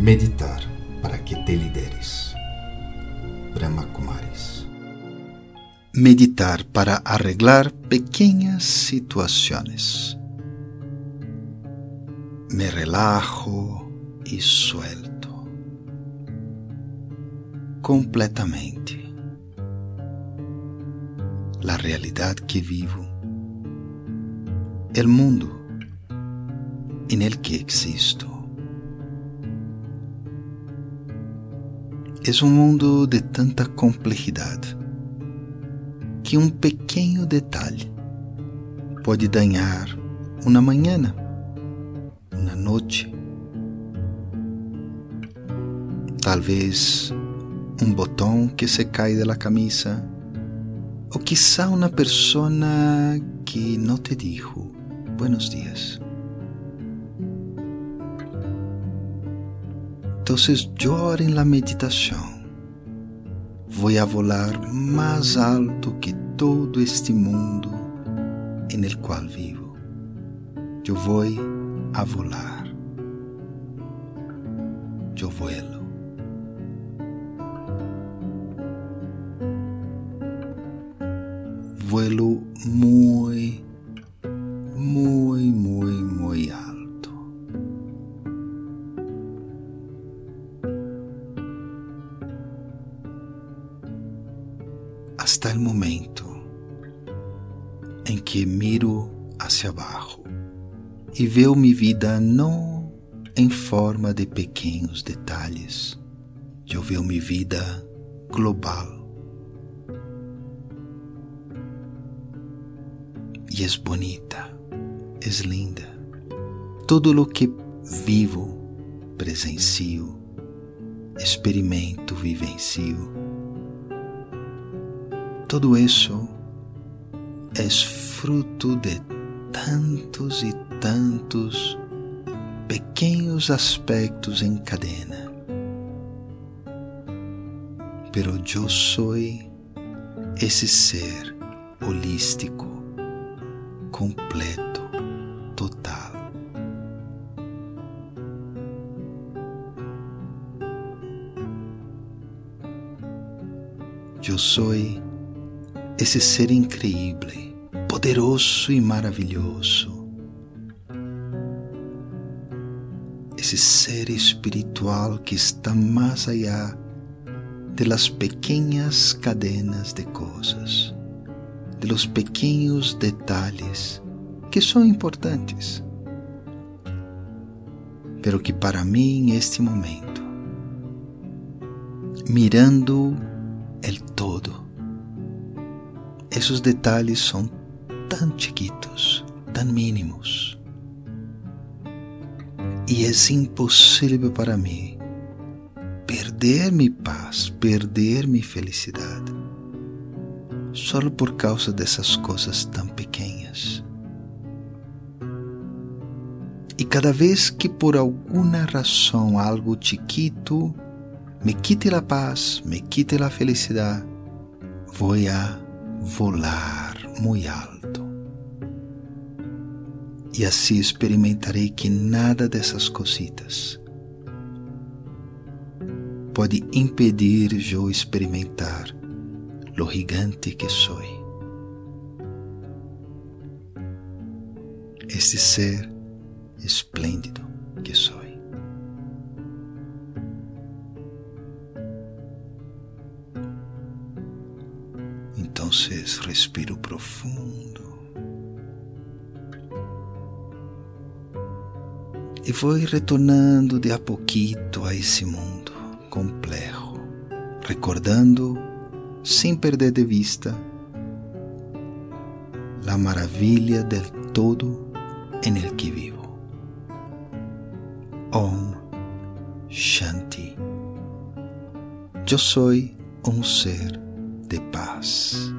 Meditar para que te lideres. Brahma Kumaris. Meditar para arreglar pequeñas situaciones. Me relajo y suelto completamente la realidad que vivo, el mundo en el que existo. É um mundo de tanta complexidade que um pequeno detalhe pode danhar uma manhã, uma noite, talvez um botão que se cai da camisa, ou quizá uma pessoa que não te dijo buenos dias. Entonces yo en la meditación voy a volar más alto que todo este mundo en el cual vivo. Yo voy a volar. Yo vuelo. Vuelo muy, hasta el momento em que miro hacia abaixo e veo minha vida não em forma de pequenos detalhes, eu veo minha vida global. E é bonita, é linda. Todo o que vivo, presencio, experimento, vivencio todo isso é fruto de tantos e tantos pequenos aspectos em cadena. Pero eu sou esse ser holístico, completo, total. Eu sou esse ser incrível, poderoso e maravilhoso. Esse ser espiritual que está mais allá de las cadenas de coisas, de los pequeños detalhes que são importantes, pero que para mim, este momento, mirando el todo, esses detalhes são tão chiquitos, tão mínimos. E é impossível para mim perder minha paz, perder minha felicidade, só por causa dessas coisas tão pequenas. E cada vez que por alguma razão algo chiquito me quite a paz, me quite a felicidade, vou a volar muito alto. E assim experimentarei que nada dessas cositas pode impedir eu experimentar lo gigante que sou. Este ser esplêndido que sou. Respiro profundo. E vou retornando de a pouquito a esse mundo complexo, recordando, sem perder de vista, a maravilha del todo en el que vivo. Om Shanti. Eu sou um ser de paz.